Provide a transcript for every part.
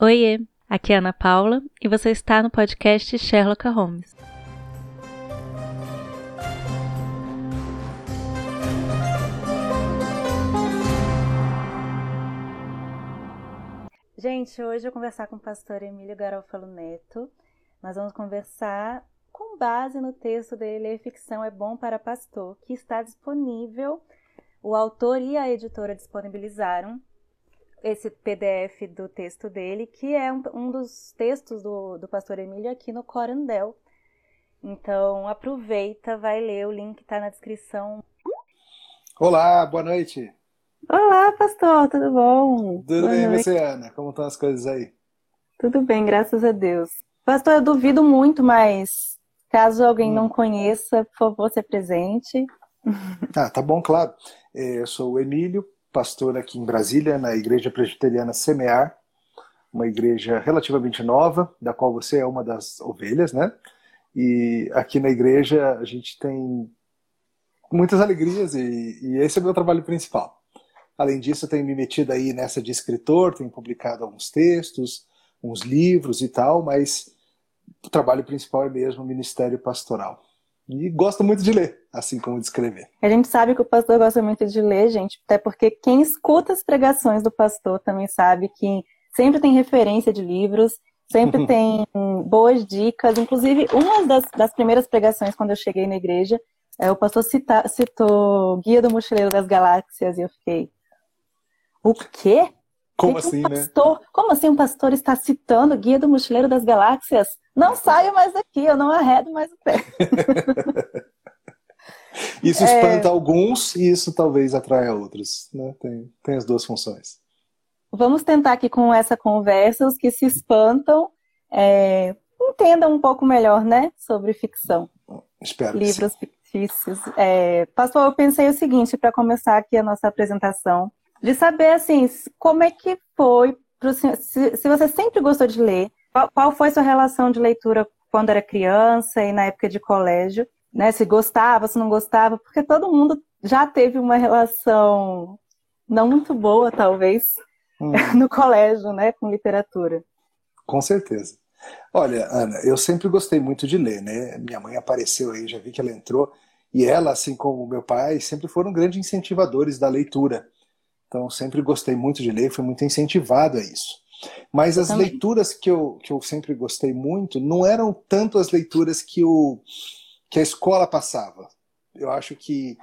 Oiê, aqui é Ana Paula e você está no podcast Sherlock Holmes. Gente, hoje eu vou conversar com o pastor Emílio Garofalo Neto. Nós vamos conversar com base no texto dele Ler Ficção é Bom para Pastor, que está disponível. O autor e a editora disponibilizaram esse PDF do texto dele, que é um, um dos textos do, do pastor Emílio aqui no Corandel. Então aproveita, vai ler, o link está na descrição. Olá, boa noite. Olá, pastor, tudo bom? Tudo boa bem, noite. você, Ana? Como estão as coisas aí? Tudo bem, graças a Deus. Pastor, eu duvido muito, mas caso alguém hum. não conheça, por favor, se apresente. Ah, tá bom, claro. É, eu sou o Emílio, pastor aqui em Brasília, na Igreja Presbiteriana Semear, uma igreja relativamente nova, da qual você é uma das ovelhas, né? E aqui na igreja a gente tem muitas alegrias e, e esse é o meu trabalho principal. Além disso, eu tenho me metido aí nessa de escritor, tenho publicado alguns textos, uns livros e tal, mas o trabalho principal é mesmo o ministério pastoral. E gosto muito de ler, assim como de escrever. A gente sabe que o pastor gosta muito de ler, gente, até porque quem escuta as pregações do pastor também sabe que sempre tem referência de livros, sempre tem boas dicas. Inclusive, uma das, das, primeiras pregações, quando eu cheguei na igreja, é, o pastor cita, citou Guia do Mochileiro das Galáxias, e eu fiquei. O quê? Como assim, um né? pastor, né? Como assim um pastor está citando Guia do Mochileiro das Galáxias? Não saio mais daqui, eu não arredo mais o pé. isso espanta é... alguns e isso talvez atraia outros. Né? Tem, tem as duas funções. Vamos tentar aqui com essa conversa, os que se espantam é, entendam um pouco melhor né, sobre ficção. Espero. Livros fictícios. É, pastor, eu pensei o seguinte, para começar aqui a nossa apresentação de saber assim como é que foi se, se você sempre gostou de ler, qual, qual foi sua relação de leitura quando era criança e na época de colégio, né? Se gostava, se não gostava, porque todo mundo já teve uma relação não muito boa, talvez, hum. no colégio, né, com literatura. Com certeza. Olha, Ana, eu sempre gostei muito de ler, né? Minha mãe apareceu aí, já vi que ela entrou, e ela, assim como meu pai, sempre foram grandes incentivadores da leitura. Então, sempre gostei muito de ler, fui muito incentivado a isso. Mas as Também. leituras que eu, que eu sempre gostei muito não eram tanto as leituras que, o, que a escola passava. Eu acho que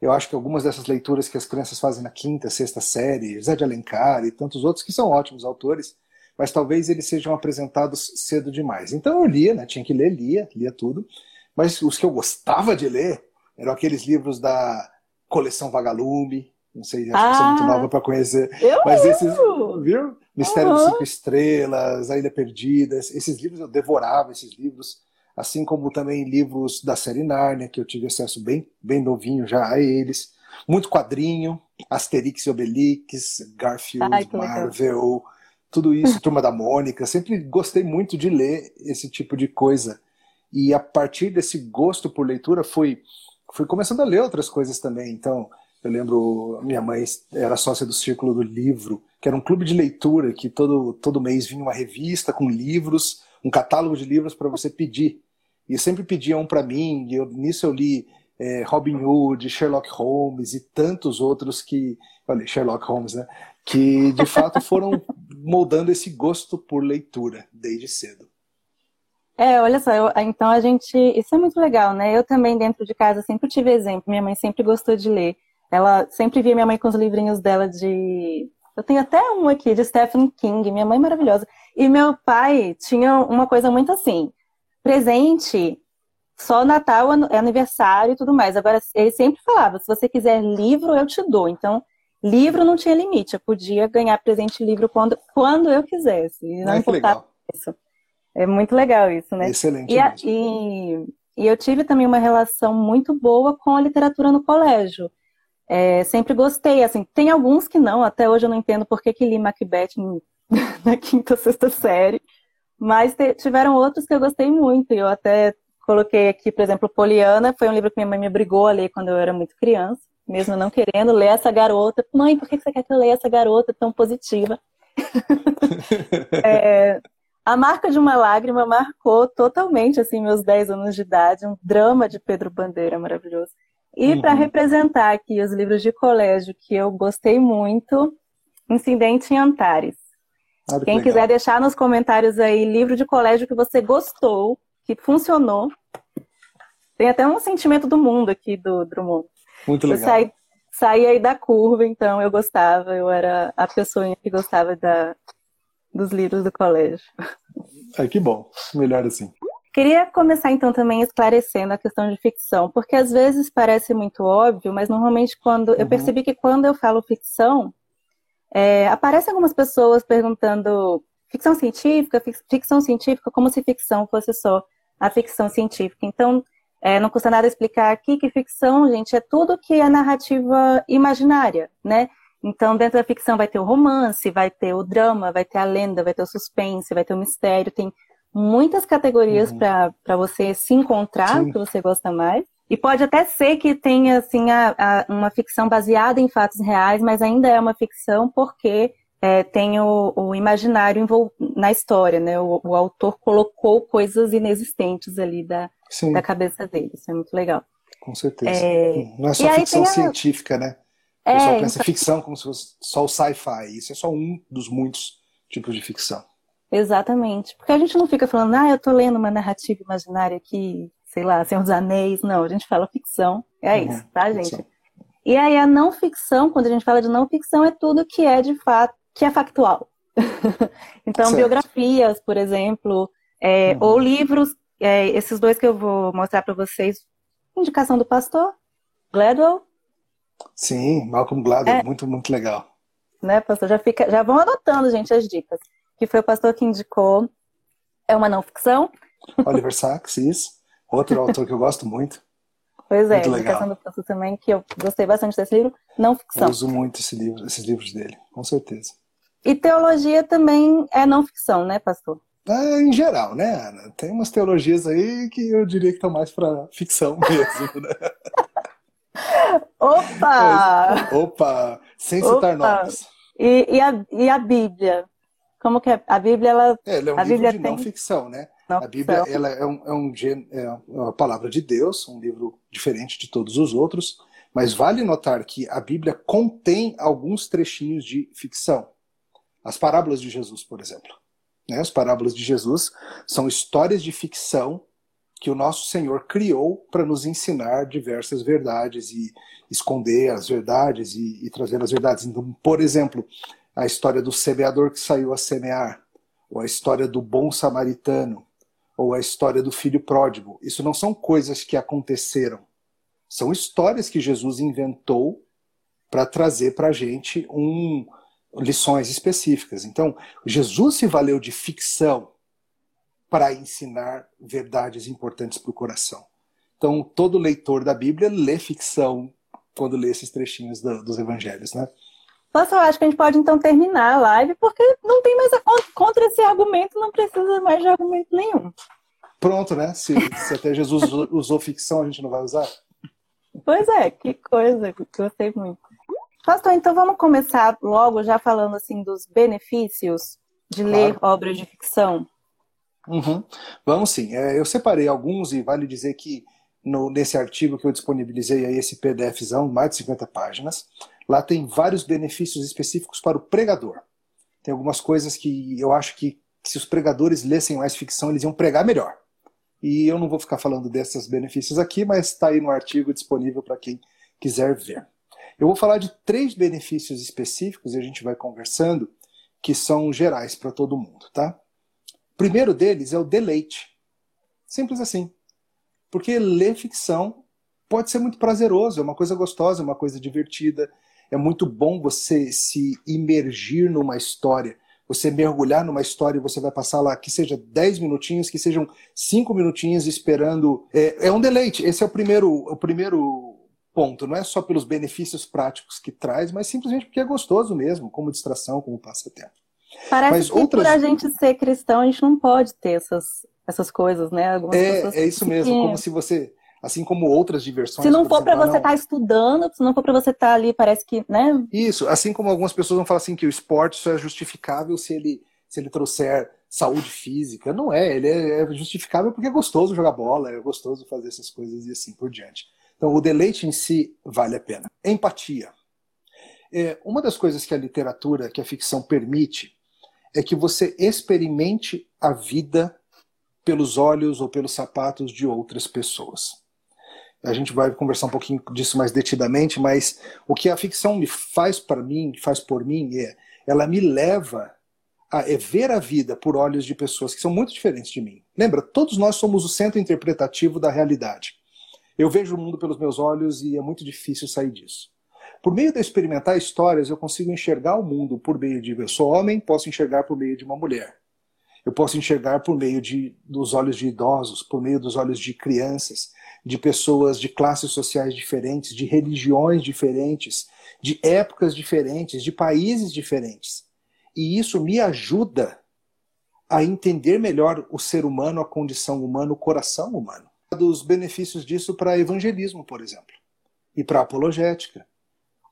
eu acho que algumas dessas leituras que as crianças fazem na quinta, sexta série, Zé de Alencar e tantos outros que são ótimos autores, mas talvez eles sejam apresentados cedo demais. Então eu lia, né? tinha que ler, lia, lia tudo, mas os que eu gostava de ler eram aqueles livros da coleção Vagalume, não sei, acho ah, que você é muito nova para conhecer. Eu mas esses, viu? Mistério uhum. dos Cinco Estrelas, A Ilha Perdida, esses livros eu devorava esses livros, assim como também livros da série Nárnia, que eu tive acesso bem, bem novinho já a eles. Muito quadrinho, Asterix e Obelix, Garfield, Ai, Marvel, tudo isso, Turma da Mônica. Sempre gostei muito de ler esse tipo de coisa. E a partir desse gosto por leitura, fui, fui começando a ler outras coisas também. Então, eu lembro, minha mãe era sócia do Círculo do Livro, que era um clube de leitura que todo, todo mês vinha uma revista com livros, um catálogo de livros para você pedir. E sempre pediam um para mim, e eu, nisso eu li é, Robin Hood, Sherlock Holmes e tantos outros que. Olha, Sherlock Holmes, né? Que de fato foram moldando esse gosto por leitura desde cedo. É, olha só, eu, então a gente. Isso é muito legal, né? Eu também, dentro de casa, sempre tive exemplo. Minha mãe sempre gostou de ler. Ela sempre via minha mãe com os livrinhos dela de. Eu tenho até um aqui de Stephen King, minha mãe maravilhosa. E meu pai tinha uma coisa muito assim: presente, só Natal, aniversário e tudo mais. Agora, ele sempre falava: se você quiser livro, eu te dou. Então, livro não tinha limite. Eu podia ganhar presente livro quando, quando eu quisesse. E não ah, importava isso. É muito legal isso, né? Excelente. E, a, e, e eu tive também uma relação muito boa com a literatura no colégio. É, sempre gostei, assim, tem alguns que não, até hoje eu não entendo por que, que li Macbeth na quinta ou sexta série, mas tiveram outros que eu gostei muito, eu até coloquei aqui, por exemplo, Poliana, foi um livro que minha mãe me obrigou a ler quando eu era muito criança, mesmo não querendo ler essa garota. Mãe, por que você quer que eu leia essa garota tão positiva? é, a Marca de uma Lágrima marcou totalmente assim meus 10 anos de idade, um drama de Pedro Bandeira maravilhoso. E uhum. para representar aqui os livros de colégio que eu gostei muito, Incidente em Antares. Ah, Quem quiser deixar nos comentários aí livro de colégio que você gostou, que funcionou. Tem até um sentimento do mundo aqui do Drummond. Muito legal. Eu saí, saí aí da curva, então eu gostava, eu era a pessoa que gostava da, dos livros do colégio. Ai, que bom. Melhor assim. Queria começar então também esclarecendo a questão de ficção, porque às vezes parece muito óbvio, mas normalmente quando uhum. eu percebi que quando eu falo ficção, é, aparecem algumas pessoas perguntando ficção científica, ficção científica, como se ficção fosse só a ficção científica. Então, é, não custa nada explicar aqui que ficção, gente, é tudo que é narrativa imaginária, né? Então, dentro da ficção vai ter o romance, vai ter o drama, vai ter a lenda, vai ter o suspense, vai ter o mistério, tem muitas categorias uhum. para você se encontrar, o que você gosta mais. E pode até ser que tenha assim, a, a, uma ficção baseada em fatos reais, mas ainda é uma ficção porque é, tem o, o imaginário na história, né? O, o, autor colocou coisas inexistentes ali da, da cabeça dele. Isso é muito legal. Com certeza. É... Não é só ficção a... científica, né? O pessoal é, pensa então... ficção como se fosse só o sci-fi. Isso é só um dos muitos tipos de ficção. Exatamente. Porque a gente não fica falando, ah, eu tô lendo uma narrativa imaginária aqui, sei lá, Senhor dos Anéis. Não, a gente fala ficção. É uhum, isso, tá, gente? Ficção. E aí a não ficção, quando a gente fala de não ficção, é tudo que é de fato, que é factual. então, certo. biografias, por exemplo, é, uhum. ou livros, é, esses dois que eu vou mostrar para vocês. Indicação do pastor, Gladwell. Sim, Malcolm Gladwell, é, muito, muito legal. Né, pastor? Já, fica, já vão anotando, gente, as dicas. Que foi o pastor que indicou. É uma não ficção. Oliver Sacks, isso. Outro autor que eu gosto muito. Pois é, muito Indicação do Pastor também, que eu gostei bastante desse livro, não ficção. Eu uso muito esse livro, esses livros dele, com certeza. E teologia também é não ficção, né, pastor? É, em geral, né, Ana? Tem umas teologias aí que eu diria que estão mais para ficção mesmo, né? Opa! opa! Sem citar Opa. nomes. E, e, a, e a Bíblia? Como que é? A Bíblia, ela... É, ela é um a Bíblia de tem... não ficção, né? Não a Bíblia ela é, um, é, um, é uma palavra de Deus, um livro diferente de todos os outros, mas vale notar que a Bíblia contém alguns trechinhos de ficção. As parábolas de Jesus, por exemplo. Né? As parábolas de Jesus são histórias de ficção que o nosso Senhor criou para nos ensinar diversas verdades e esconder as verdades e, e trazer as verdades. Então, por exemplo, a história do semeador que saiu a semear, ou a história do bom samaritano, ou a história do filho pródigo. Isso não são coisas que aconteceram. São histórias que Jesus inventou para trazer para a gente um, lições específicas. Então, Jesus se valeu de ficção para ensinar verdades importantes para o coração. Então, todo leitor da Bíblia lê ficção quando lê esses trechinhos do, dos evangelhos, né? Nossa, eu acho que a gente pode então terminar a live, porque não tem mais a, contra esse argumento, não precisa mais de argumento nenhum. Pronto, né? Se, se até Jesus usou ficção, a gente não vai usar? Pois é, que coisa, gostei muito. Pastor, então vamos começar logo já falando assim dos benefícios de claro. ler obras de ficção. Uhum. Vamos sim. É, eu separei alguns e vale dizer que no, nesse artigo que eu disponibilizei aí, esse PDFzão, mais de 50 páginas, Lá tem vários benefícios específicos para o pregador. Tem algumas coisas que eu acho que, que se os pregadores lessem mais ficção, eles iam pregar melhor. E eu não vou ficar falando desses benefícios aqui, mas está aí no artigo disponível para quem quiser ver. Eu vou falar de três benefícios específicos e a gente vai conversando que são gerais para todo mundo, tá? O primeiro deles é o deleite. Simples assim. Porque ler ficção pode ser muito prazeroso, é uma coisa gostosa, é uma coisa divertida, é muito bom você se imergir numa história, você mergulhar numa história e você vai passar lá, que seja 10 minutinhos, que sejam 5 minutinhos esperando. É, é um deleite. Esse é o primeiro, o primeiro ponto. Não é só pelos benefícios práticos que traz, mas simplesmente porque é gostoso mesmo, como distração, como passatempo. Parece mas que outras... por a gente ser cristão, a gente não pode ter essas, essas coisas, né? Algumas é, é isso mesmo, como se você assim como outras diversões. Se não for para você estar tá estudando, se não for para você estar tá ali, parece que, né? Isso, assim como algumas pessoas vão falar assim que o esporte só é justificável se ele se ele trouxer saúde física. Não é, ele é, é justificável porque é gostoso jogar bola, é gostoso fazer essas coisas e assim por diante. Então, o deleite em si vale a pena. Empatia. É, uma das coisas que a literatura, que a ficção permite, é que você experimente a vida pelos olhos ou pelos sapatos de outras pessoas. A gente vai conversar um pouquinho disso mais detidamente, mas o que a ficção me faz para mim, faz por mim, é ela me leva a é ver a vida por olhos de pessoas que são muito diferentes de mim. Lembra, todos nós somos o centro interpretativo da realidade. Eu vejo o mundo pelos meus olhos e é muito difícil sair disso. Por meio de experimentar histórias, eu consigo enxergar o mundo por meio de eu sou homem, posso enxergar por meio de uma mulher. Eu posso enxergar por meio de, dos olhos de idosos, por meio dos olhos de crianças, de pessoas de classes sociais diferentes, de religiões diferentes, de épocas diferentes, de países diferentes. E isso me ajuda a entender melhor o ser humano, a condição humana, o coração humano. Dos benefícios disso para evangelismo, por exemplo, e para apologética.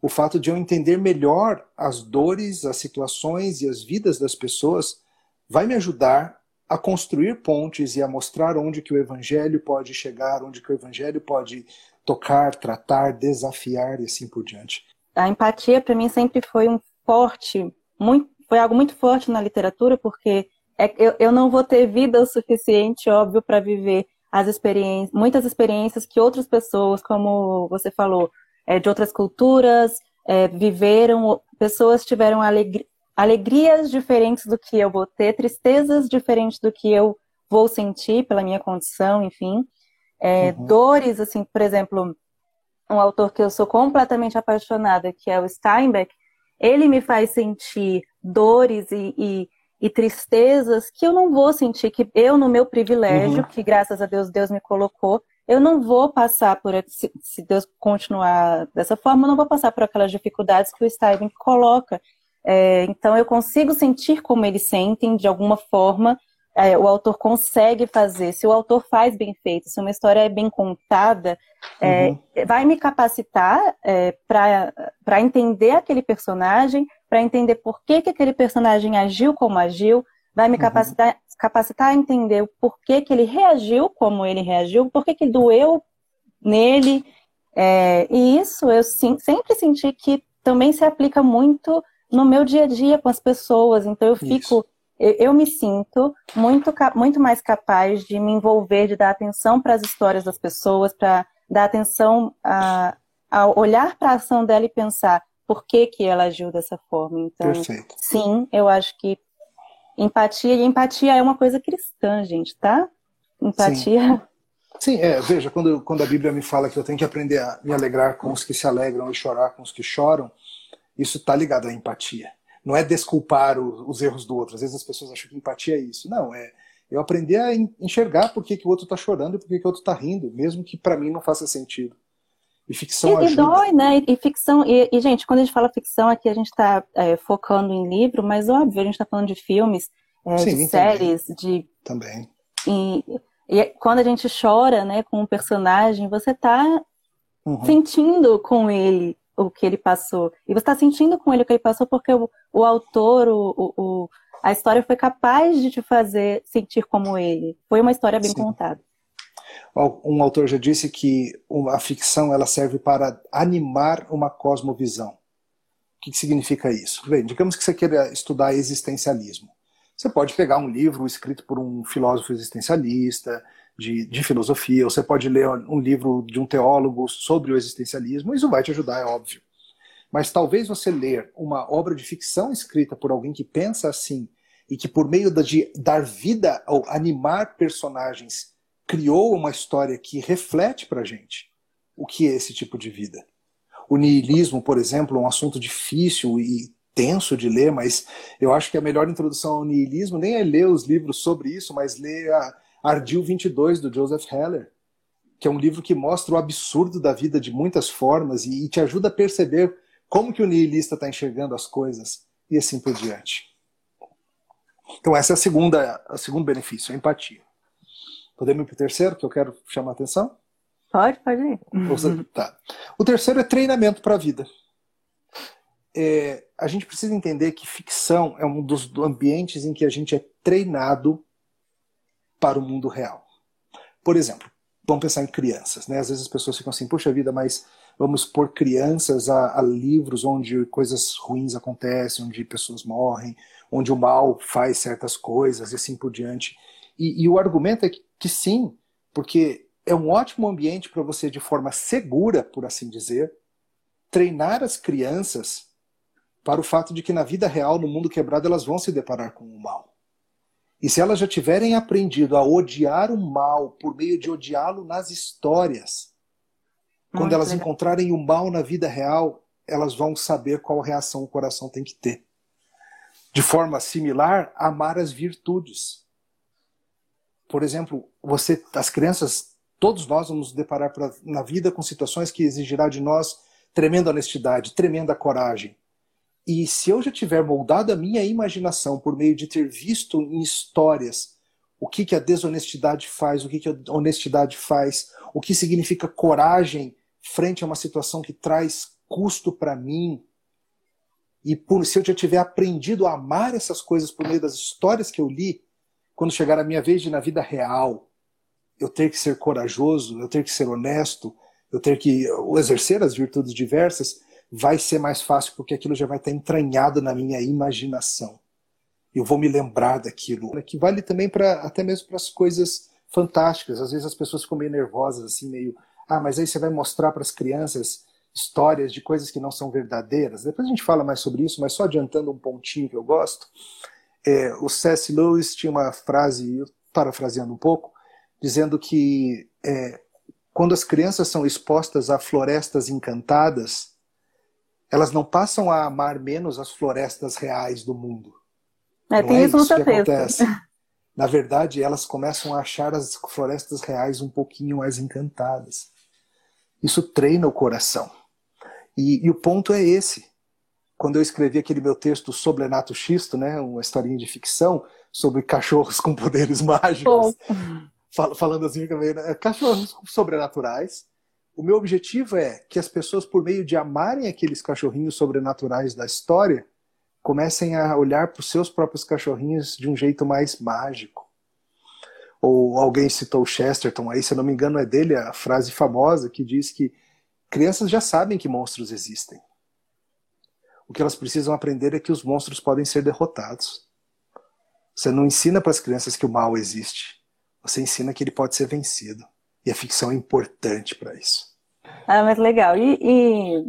O fato de eu entender melhor as dores, as situações e as vidas das pessoas vai me ajudar a construir pontes e a mostrar onde que o evangelho pode chegar, onde que o evangelho pode tocar, tratar, desafiar e assim por diante. A empatia para mim sempre foi um forte, muito foi algo muito forte na literatura, porque é, eu, eu não vou ter vida o suficiente, óbvio, para viver as experiências, muitas experiências que outras pessoas, como você falou, é, de outras culturas, é, viveram, pessoas tiveram alegri alegrias diferentes do que eu vou ter, tristezas diferentes do que eu vou sentir pela minha condição, enfim. É, uhum. Dores, assim, por exemplo, um autor que eu sou completamente apaixonada, que é o Steinbeck, ele me faz sentir dores e, e, e, tristezas que eu não vou sentir, que eu, no meu privilégio, uhum. que graças a Deus Deus me colocou, eu não vou passar por, se, se Deus continuar dessa forma, eu não vou passar por aquelas dificuldades que o Steven coloca. É, então eu consigo sentir como eles sentem, de alguma forma, é, o autor consegue fazer, se o autor faz bem feito, se uma história é bem contada, é, uhum. vai me capacitar é, para entender aquele personagem, para entender por que, que aquele personagem agiu como agiu, vai me uhum. capacitar, capacitar a entender o porquê que ele reagiu como ele reagiu, por que doeu nele. É, e isso eu sim, sempre senti que também se aplica muito no meu dia a dia com as pessoas. Então eu fico. Eu, eu me sinto muito, muito mais capaz de me envolver, de dar atenção para as histórias das pessoas, para dar atenção a, a olhar para a ação dela e pensar por que, que ela agiu dessa forma. Então, Perfeito. sim, eu acho que empatia, e empatia é uma coisa cristã, gente, tá? Empatia. Sim. Sim, é, veja, quando, quando a Bíblia me fala que eu tenho que aprender a me alegrar com os que se alegram e chorar com os que choram, isso está ligado à empatia não é desculpar o, os erros do outro. Às vezes as pessoas acham que empatia é isso. Não, é eu aprender a enxergar por que, que o outro está chorando e por que, que o outro está rindo, mesmo que para mim não faça sentido. E ficção e, ajuda. E dói, né? E, ficção. E, e, gente, quando a gente fala ficção aqui, a gente está é, focando em livro, mas óbvio, a gente está falando de filmes, é, Sim, de séries, de. Também. E, e, quando a gente chora, né, com um personagem, você está uhum. sentindo com ele o que ele passou. E você está sentindo com ele o que ele passou porque o, o autor, o, o, a história foi capaz de te fazer sentir como ele. Foi uma história bem Sim. contada. Um autor já disse que a ficção ela serve para animar uma cosmovisão. O que, significa isso? Bem, digamos que você queira estudar existencialismo. Você pode pegar um livro escrito por um filósofo existencialista, de, de filosofia, ou você pode ler um livro de um teólogo sobre o existencialismo, isso vai te ajudar, é óbvio. Mas talvez você ler uma obra de ficção escrita por alguém que pensa assim e que por meio de dar vida ou animar personagens criou uma história que reflete para gente o que é esse tipo de vida. O niilismo, por exemplo, é um assunto difícil e tenso de ler, mas eu acho que a melhor introdução ao niilismo nem é ler os livros sobre isso, mas ler a, Ardil 22, do Joseph Heller, que é um livro que mostra o absurdo da vida de muitas formas e, e te ajuda a perceber como que o nihilista está enxergando as coisas e assim por diante. Então essa é a segunda, o segundo benefício, a empatia. Podemos ir para o terceiro, que eu quero chamar a atenção? Pode, pode ir. Tá. O terceiro é treinamento para a vida. É, a gente precisa entender que ficção é um dos ambientes em que a gente é treinado para o mundo real. Por exemplo, vamos pensar em crianças, né? Às vezes as pessoas ficam assim, puxa vida, mas vamos pôr crianças a, a livros onde coisas ruins acontecem, onde pessoas morrem, onde o mal faz certas coisas e assim por diante. E, e o argumento é que, que, sim, porque é um ótimo ambiente para você, de forma segura, por assim dizer, treinar as crianças para o fato de que na vida real, no mundo quebrado, elas vão se deparar com o mal. E se elas já tiverem aprendido a odiar o mal por meio de odiá-lo nas histórias, quando elas legal. encontrarem o mal na vida real, elas vão saber qual reação o coração tem que ter. De forma similar, amar as virtudes. Por exemplo, você, as crianças, todos nós vamos nos deparar pra, na vida com situações que exigirá de nós tremenda honestidade, tremenda coragem. E se eu já tiver moldado a minha imaginação por meio de ter visto em histórias o que, que a desonestidade faz, o que, que a honestidade faz, o que significa coragem frente a uma situação que traz custo para mim, e por, se eu já tiver aprendido a amar essas coisas por meio das histórias que eu li, quando chegar a minha vez de na vida real, eu ter que ser corajoso, eu ter que ser honesto, eu ter que exercer as virtudes diversas, vai ser mais fácil porque aquilo já vai estar entranhado na minha imaginação. Eu vou me lembrar daquilo. Que vale também para até mesmo para as coisas fantásticas. Às vezes as pessoas ficam meio nervosas, assim, meio. Ah, mas aí você vai mostrar para as crianças histórias de coisas que não são verdadeiras. Depois a gente fala mais sobre isso, mas só adiantando um pontinho que eu gosto. É, o C.S. Lewis tinha uma frase, parafraseando um pouco, dizendo que é, quando as crianças são expostas a florestas encantadas, elas não passam a amar menos as florestas reais do mundo. É, não tem é isso no tapete. Na verdade, elas começam a achar as florestas reais um pouquinho mais encantadas. Isso treina o coração. E, e o ponto é esse. Quando eu escrevi aquele meu texto sobre Renato Xisto, né, uma historinha de ficção sobre cachorros com poderes mágicos, falando assim, né, cachorros sobrenaturais, o meu objetivo é que as pessoas, por meio de amarem aqueles cachorrinhos sobrenaturais da história, comecem a olhar para os seus próprios cachorrinhos de um jeito mais mágico. Ou alguém citou Chesterton aí, se eu não me engano, é dele a frase famosa que diz que crianças já sabem que monstros existem. O que elas precisam aprender é que os monstros podem ser derrotados. Você não ensina para as crianças que o mal existe. Você ensina que ele pode ser vencido. E a ficção é importante para isso. Ah, mas legal. E, e,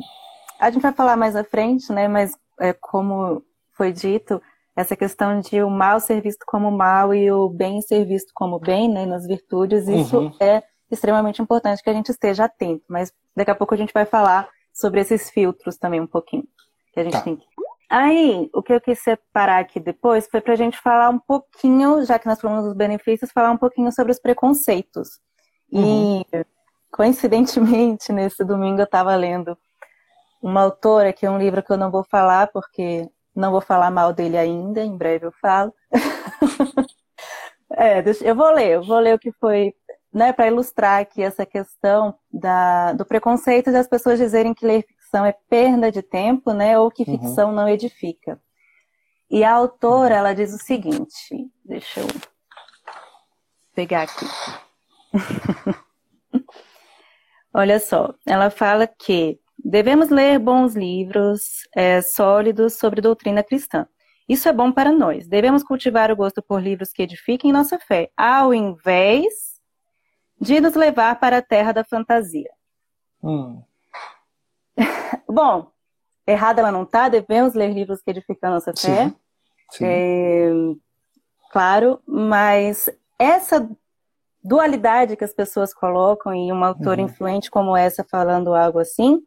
a gente vai falar mais à frente, né? Mas é, como foi dito, essa questão de o mal ser visto como mal e o bem ser visto como bem, né? Nas virtudes, isso uhum. é extremamente importante que a gente esteja atento. Mas daqui a pouco a gente vai falar sobre esses filtros também um pouquinho. Que a gente tá. tem que... Aí, o que eu quis separar aqui depois foi para a gente falar um pouquinho, já que nós falamos dos benefícios, falar um pouquinho sobre os preconceitos. Uhum. E, coincidentemente, nesse domingo eu estava lendo uma autora, que é um livro que eu não vou falar, porque não vou falar mal dele ainda, em breve eu falo. é, eu vou ler, eu vou ler o que foi, né, para ilustrar aqui essa questão da, do preconceito das pessoas dizerem que ler ficção é perda de tempo, né, ou que uhum. ficção uhum. não edifica. E a autora, ela diz o seguinte, deixa eu pegar aqui. Olha só, ela fala que devemos ler bons livros é, sólidos sobre doutrina cristã. Isso é bom para nós. Devemos cultivar o gosto por livros que edifiquem nossa fé, ao invés de nos levar para a terra da fantasia. Hum. bom, errada ela não está, devemos ler livros que edificam nossa fé. Sim. Sim. É, claro, mas essa dualidade que as pessoas colocam em uma autora uhum. influente como essa falando algo assim.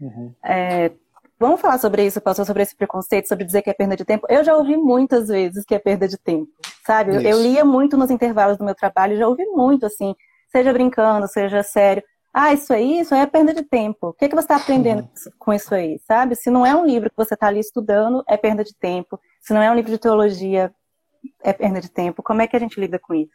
Uhum. É, vamos falar sobre isso, pastor, sobre esse preconceito, sobre dizer que é perda de tempo. Eu já ouvi muitas vezes que é perda de tempo, sabe? Eu, eu, lia muito nos intervalos do meu trabalho, já ouvi muito assim, seja brincando, seja sério. Ah, isso aí, isso aí é perda de tempo. O que, é que você está aprendendo uhum. com isso aí, sabe? Se não é um livro que você está ali estudando, é perda de tempo. Se não é um livro de teologia, é perda de tempo. Como é que a gente lida com isso?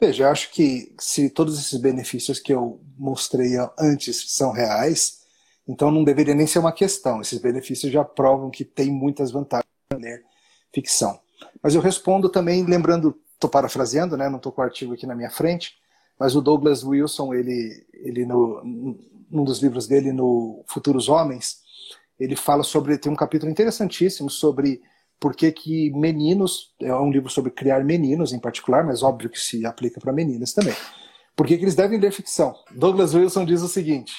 Veja, eu acho que se todos esses benefícios que eu mostrei antes são reais, então não deveria nem ser uma questão. Esses benefícios já provam que tem muitas vantagens em ler ficção. Mas eu respondo também lembrando, estou parafraseando, né? não estou com o artigo aqui na minha frente, mas o Douglas Wilson, ele, ele no, num dos livros dele, no Futuros Homens, ele fala sobre, tem um capítulo interessantíssimo sobre por que, meninos, é um livro sobre criar meninos em particular, mas óbvio que se aplica para meninas também. Por que, que eles devem ler ficção? Douglas Wilson diz o seguinte,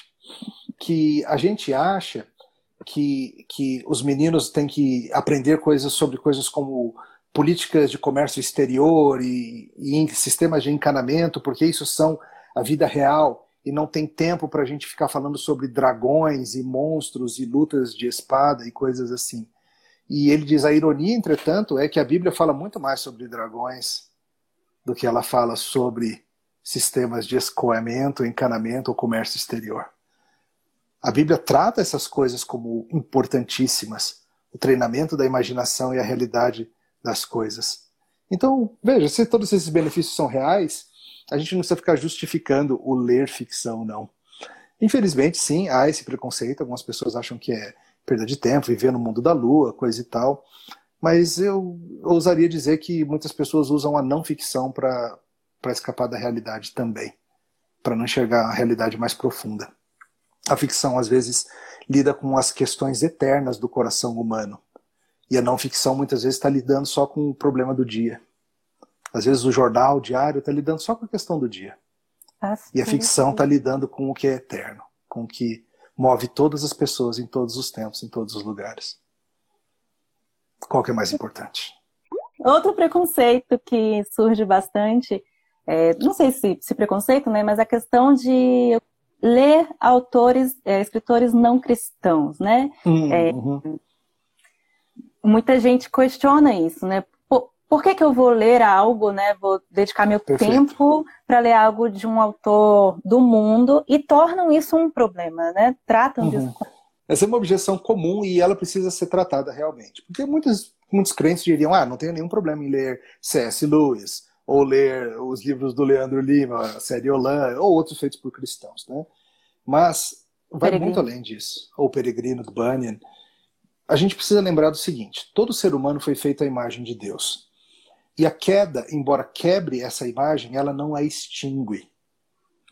que a gente acha que, que os meninos têm que aprender coisas sobre coisas como políticas de comércio exterior e, e sistemas de encanamento, porque isso são a vida real e não tem tempo para a gente ficar falando sobre dragões e monstros e lutas de espada e coisas assim. E ele diz: a ironia, entretanto, é que a Bíblia fala muito mais sobre dragões do que ela fala sobre sistemas de escoamento, encanamento ou comércio exterior. A Bíblia trata essas coisas como importantíssimas, o treinamento da imaginação e a realidade das coisas. Então, veja, se todos esses benefícios são reais, a gente não precisa ficar justificando o ler ficção, não. Infelizmente, sim, há esse preconceito. Algumas pessoas acham que é perda de tempo, viver no mundo da lua, coisa e tal. Mas eu ousaria dizer que muitas pessoas usam a não ficção para escapar da realidade também, para não enxergar a realidade mais profunda. A ficção, às vezes, lida com as questões eternas do coração humano. E a não ficção, muitas vezes, está lidando só com o problema do dia. Às vezes, o jornal, o diário, está lidando só com a questão do dia. Ah, e a ficção está lidando com o que é eterno, com o que move todas as pessoas em todos os tempos, em todos os lugares. Qual que é mais importante? Outro preconceito que surge bastante, é, não sei se, se, preconceito, né, mas a questão de ler autores, é, escritores não cristãos, né? Hum, é, uhum. Muita gente questiona isso, né? Por que, que eu vou ler algo, né? Vou dedicar meu Perfeito. tempo para ler algo de um autor do mundo e tornam isso um problema, né? Tratam uhum. disso. Essa é uma objeção comum e ela precisa ser tratada realmente. Porque muitos, muitos crentes diriam, ah, não tenho nenhum problema em ler C.S. Lewis, ou ler os livros do Leandro Lima, a série Olan, ou outros feitos por cristãos, né? Mas vai Peregrino. muito além disso. Ou Peregrino do Bunyan. A gente precisa lembrar do seguinte: todo ser humano foi feito à imagem de Deus. E a queda, embora quebre essa imagem, ela não a extingue.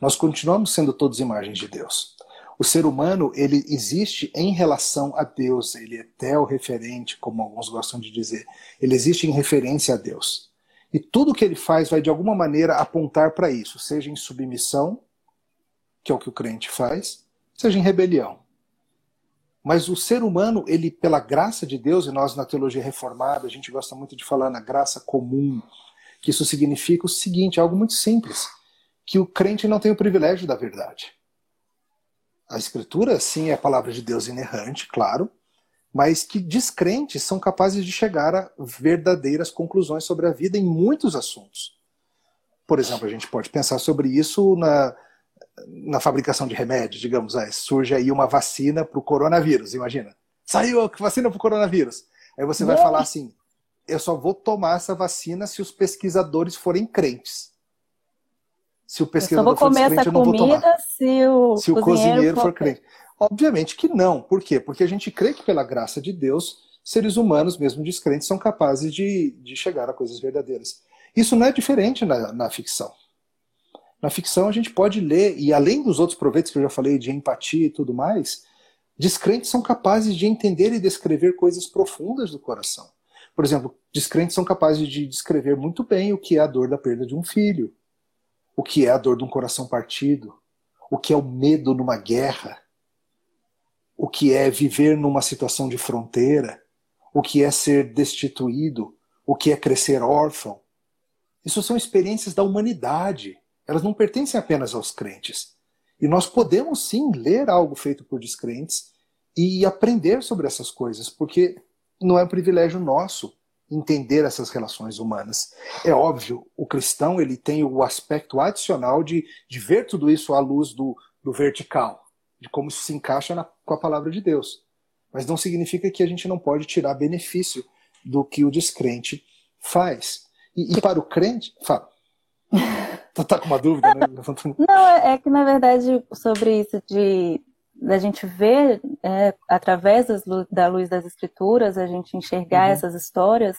Nós continuamos sendo todos imagens de Deus. O ser humano, ele existe em relação a Deus, ele é tel-referente, como alguns gostam de dizer. Ele existe em referência a Deus. E tudo que ele faz vai de alguma maneira apontar para isso, seja em submissão, que é o que o crente faz, seja em rebelião. Mas o ser humano, ele, pela graça de Deus, e nós na teologia reformada, a gente gosta muito de falar na graça comum, que isso significa o seguinte, algo muito simples, que o crente não tem o privilégio da verdade. A escritura, sim, é a palavra de Deus inerrante, claro, mas que descrentes são capazes de chegar a verdadeiras conclusões sobre a vida em muitos assuntos. Por exemplo, a gente pode pensar sobre isso na, na fabricação de remédios, digamos, aí, surge aí uma vacina para o coronavírus, imagina. Saiu a vacina para o coronavírus. Aí você vai falar assim: eu só vou tomar essa vacina se os pesquisadores forem crentes. Se o pesquisador for crente, eu não vou tomar. Se o, se o cozinheiro, cozinheiro for crente. Obviamente que não. Por quê? Porque a gente crê que, pela graça de Deus, seres humanos, mesmo descrentes, são capazes de, de chegar a coisas verdadeiras. Isso não é diferente na, na ficção. Na ficção a gente pode ler, e além dos outros proveitos que eu já falei, de empatia e tudo mais, descrentes são capazes de entender e descrever coisas profundas do coração. Por exemplo, descrentes são capazes de descrever muito bem o que é a dor da perda de um filho, o que é a dor de um coração partido, o que é o medo numa guerra, o que é viver numa situação de fronteira, o que é ser destituído, o que é crescer órfão. Isso são experiências da humanidade elas não pertencem apenas aos crentes. E nós podemos sim ler algo feito por descrentes e aprender sobre essas coisas, porque não é um privilégio nosso entender essas relações humanas. É óbvio, o cristão ele tem o aspecto adicional de, de ver tudo isso à luz do, do vertical, de como isso se encaixa na, com a palavra de Deus. Mas não significa que a gente não pode tirar benefício do que o descrente faz. E, e para o crente. Fala. Tu tá com uma dúvida, né? Não, é, é, que na verdade sobre isso de da gente ver é, através das, da luz das escrituras, a gente enxergar uhum. essas histórias.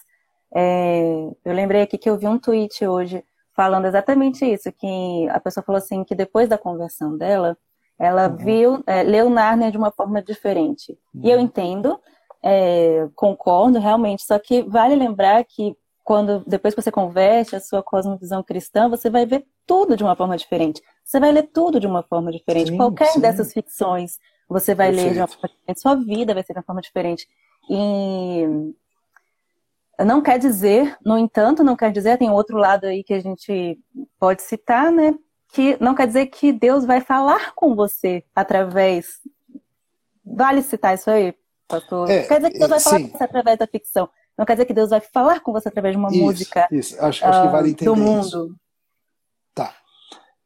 É, eu lembrei aqui que eu vi um tweet hoje falando exatamente isso, que a pessoa falou assim que depois da conversão dela, ela uhum. viu, é, leu Narnia de uma forma diferente. Uhum. E eu uhum. entendo, é, concordo realmente, só que vale lembrar que quando depois que você converte a sua cosmovisão cristã, você vai ver tudo de uma forma diferente. Você vai ler tudo de uma forma diferente. Sim, Qualquer sim. dessas ficções você vai Perfeito. ler de uma forma diferente. Sua vida vai ser de uma forma diferente. E não quer dizer, no entanto, não quer dizer, tem outro lado aí que a gente pode citar, né? Que não quer dizer que Deus vai falar com você através. Vale citar isso aí, pastor? É, quer dizer que Deus vai falar sim. com você através da ficção. Não quer dizer que Deus vai falar com você através de uma isso, música isso. Acho, acho que vale ah, entender do mundo. Isso. Tá.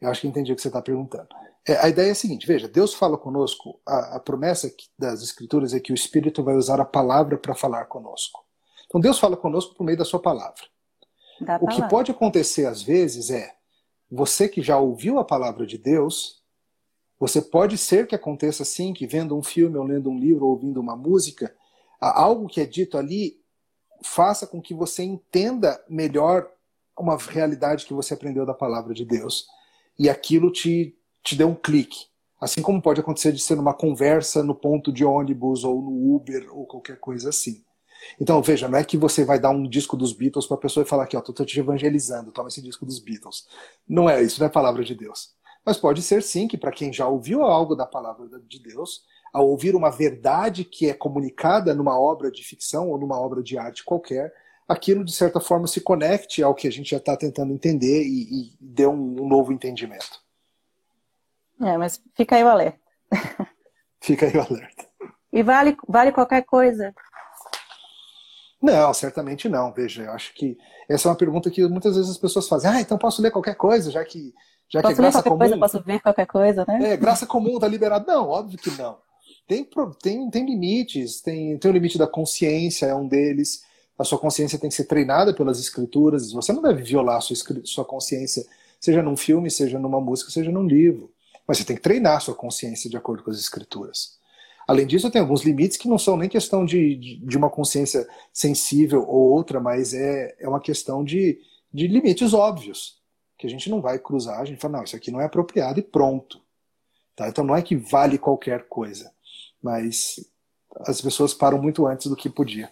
Eu acho que entendi o que você está perguntando. É, a ideia é a seguinte: veja, Deus fala conosco, a, a promessa das Escrituras é que o Espírito vai usar a palavra para falar conosco. Então Deus fala conosco por meio da sua palavra. Da o palavra. que pode acontecer às vezes é você que já ouviu a palavra de Deus, você pode ser que aconteça assim, que vendo um filme, ou lendo um livro, ou ouvindo uma música, algo que é dito ali faça com que você entenda melhor uma realidade que você aprendeu da palavra de Deus. E aquilo te, te dê um clique. Assim como pode acontecer de ser numa conversa no ponto de ônibus ou no Uber ou qualquer coisa assim. Então, veja, não é que você vai dar um disco dos Beatles para a pessoa e falar aqui, ó, tô, tô te evangelizando, toma esse disco dos Beatles. Não é isso, não é palavra de Deus. Mas pode ser sim que para quem já ouviu algo da palavra de Deus, ao ouvir uma verdade que é comunicada numa obra de ficção ou numa obra de arte qualquer, aquilo de certa forma se conecte ao que a gente já está tentando entender e, e dê um, um, novo entendimento. É, mas fica aí o alerta. fica aí o alerta. E vale, vale qualquer coisa? Não, certamente não. Veja, eu acho que essa é uma pergunta que muitas vezes as pessoas fazem. Ah, então posso ler qualquer coisa, já que já posso que é graça comum. Coisa, posso ver qualquer coisa, né? É, graça comum tá liberado. Não, óbvio que não. Tem, tem, tem limites, tem, tem o limite da consciência, é um deles. A sua consciência tem que ser treinada pelas escrituras. Você não deve violar a sua, sua consciência, seja num filme, seja numa música, seja num livro. Mas você tem que treinar a sua consciência de acordo com as escrituras. Além disso, tem alguns limites que não são nem questão de, de, de uma consciência sensível ou outra, mas é, é uma questão de, de limites óbvios, que a gente não vai cruzar, a gente fala, não, isso aqui não é apropriado e pronto. Tá? Então não é que vale qualquer coisa mas as pessoas param muito antes do que podia.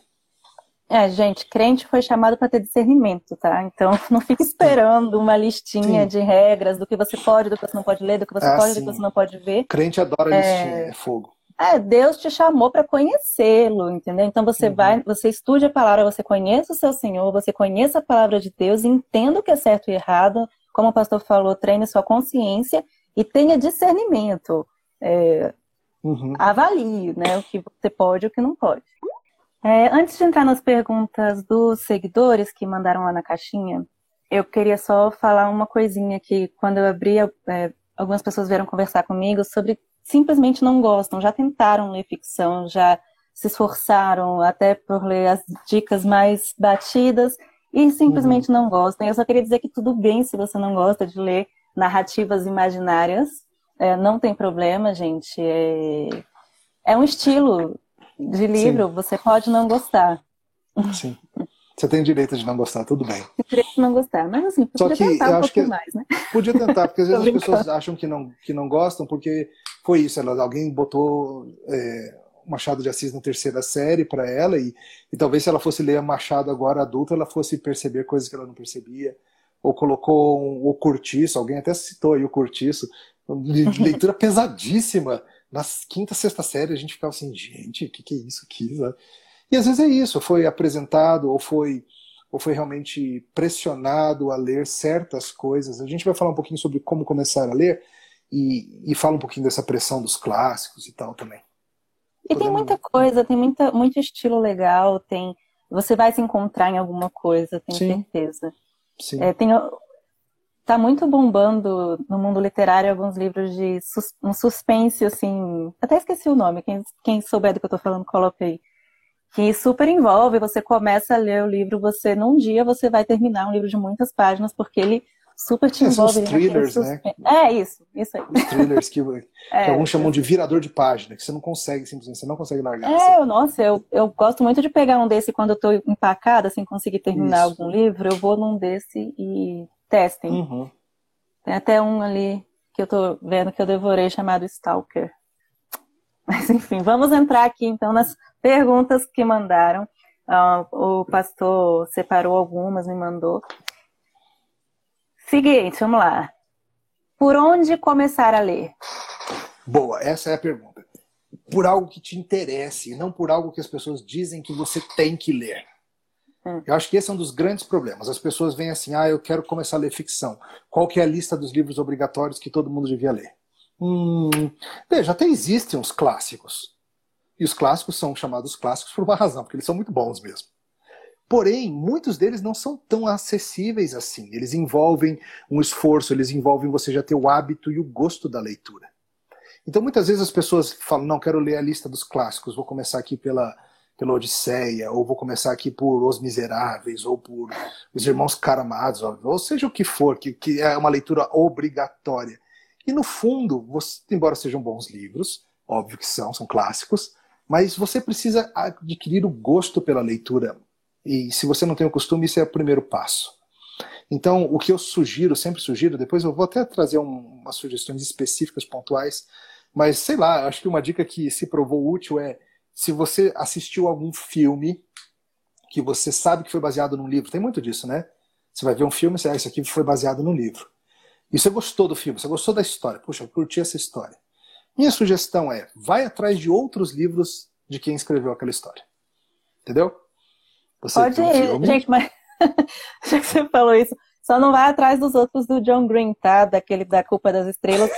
É, gente, crente foi chamado para ter discernimento, tá? Então não fique esperando uma listinha sim. de regras do que você pode, do que você não pode ler, do que você ah, pode, sim. do que você não pode ver. Crente adora é... listinha, é fogo. É, Deus te chamou para conhecê-lo, entendeu? Então você uhum. vai, você estude a palavra, você conheça o seu Senhor, você conheça a palavra de Deus, entenda o que é certo e errado, como o pastor falou, treine sua consciência e tenha discernimento. É, uhum. avalie né, o que você pode e o que não pode. É, antes de entrar nas perguntas dos seguidores que mandaram lá na caixinha, eu queria só falar uma coisinha que quando eu abri, é, algumas pessoas vieram conversar comigo sobre simplesmente não gostam, já tentaram ler ficção, já se esforçaram até por ler as dicas mais batidas e simplesmente uhum. não gostam. Eu só queria dizer que tudo bem se você não gosta de ler narrativas imaginárias, é, não tem problema, gente. É, é um estilo de livro, Sim. você pode não gostar. Sim. Você tem direito de não gostar, tudo bem. Direito de não gostar, mas assim, podia Só que tentar eu um acho que mais, né? Podia tentar, porque às vezes as pessoas acham que não, que não gostam, porque foi isso, ela, alguém botou é, Machado de Assis na terceira série para ela, e, e talvez se ela fosse ler Machado agora adulta, ela fosse perceber coisas que ela não percebia, ou colocou um, o Curtiço, alguém até citou aí o Curtiço, leitura pesadíssima. Na quinta, sexta série a gente ficava assim, gente, o que, que é isso aqui? E às vezes é isso, foi apresentado ou foi, ou foi realmente pressionado a ler certas coisas. A gente vai falar um pouquinho sobre como começar a ler e, e fala um pouquinho dessa pressão dos clássicos e tal também. E tem muita coisa, tem muita, muito estilo legal, tem. Você vai se encontrar em alguma coisa, tenho Sim. certeza. Sim. É, tem tá muito bombando no mundo literário alguns livros de sus, um suspense, assim. Até esqueci o nome, quem, quem souber do que eu tô falando, coloca aí. Que super envolve, você começa a ler o livro, você, num dia, você vai terminar um livro de muitas páginas, porque ele super te envolve. Os thrillers, né? É, isso, isso aí. Os thrillers que, é, que alguns chamam de virador de página, que você não consegue, simplesmente, você não consegue largar. É, assim. nossa, eu, eu gosto muito de pegar um desse quando eu tô empacada, sem conseguir terminar isso. algum livro, eu vou num desse e testem. Uhum. Tem até um ali que eu tô vendo que eu devorei chamado Stalker. Mas enfim, vamos entrar aqui então nas perguntas que mandaram. Uh, o pastor separou algumas, me mandou. Seguinte, vamos lá. Por onde começar a ler? Boa, essa é a pergunta. Por algo que te interesse, não por algo que as pessoas dizem que você tem que ler. Hum. Eu acho que esse é um dos grandes problemas. As pessoas vêm assim, ah, eu quero começar a ler ficção. Qual que é a lista dos livros obrigatórios que todo mundo devia ler? Hum, veja, até existem os clássicos. E os clássicos são chamados clássicos por uma razão, porque eles são muito bons mesmo. Porém, muitos deles não são tão acessíveis assim. Eles envolvem um esforço, eles envolvem você já ter o hábito e o gosto da leitura. Então, muitas vezes as pessoas falam: não, quero ler a lista dos clássicos, vou começar aqui pela, pela Odisseia, ou vou começar aqui por Os Miseráveis, ou por Os Irmãos Karamazov, ou seja o que for, que, que é uma leitura obrigatória. E no fundo, você, embora sejam bons livros, óbvio que são, são clássicos, mas você precisa adquirir o gosto pela leitura e se você não tem o costume, isso é o primeiro passo. Então, o que eu sugiro, sempre sugiro, depois eu vou até trazer um, umas sugestões específicas, pontuais, mas sei lá, acho que uma dica que se provou útil é se você assistiu algum filme que você sabe que foi baseado num livro, tem muito disso, né? Você vai ver um filme e você, ah, isso aqui foi baseado num livro. E você gostou do filme, você gostou da história, puxa, eu curti essa história. Minha sugestão é, vai atrás de outros livros de quem escreveu aquela história. Entendeu? Você Pode ir, gente, mas já que você falou isso, só não vai atrás dos outros do John Green, tá? Daquele da Culpa das Estrelas.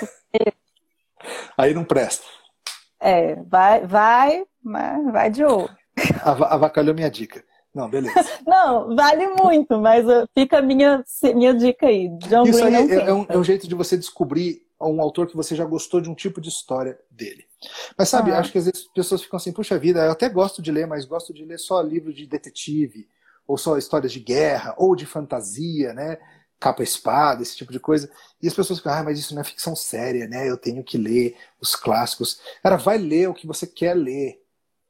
Aí não presta. É, vai, vai, mas vai de ouro. Avacalhou minha dica. Não, beleza. não, vale muito, mas uh, fica a minha, minha dica aí. John Isso Green aí é, é, um, é um jeito de você descobrir um autor que você já gostou de um tipo de história dele. Mas sabe, ah. acho que às vezes as pessoas ficam assim, puxa vida, eu até gosto de ler, mas gosto de ler só livro de detetive, ou só histórias de guerra, ou de fantasia, né? Capa espada, esse tipo de coisa. E as pessoas ficam, ah, mas isso não é ficção séria, né? Eu tenho que ler os clássicos. Cara, vai ler o que você quer ler.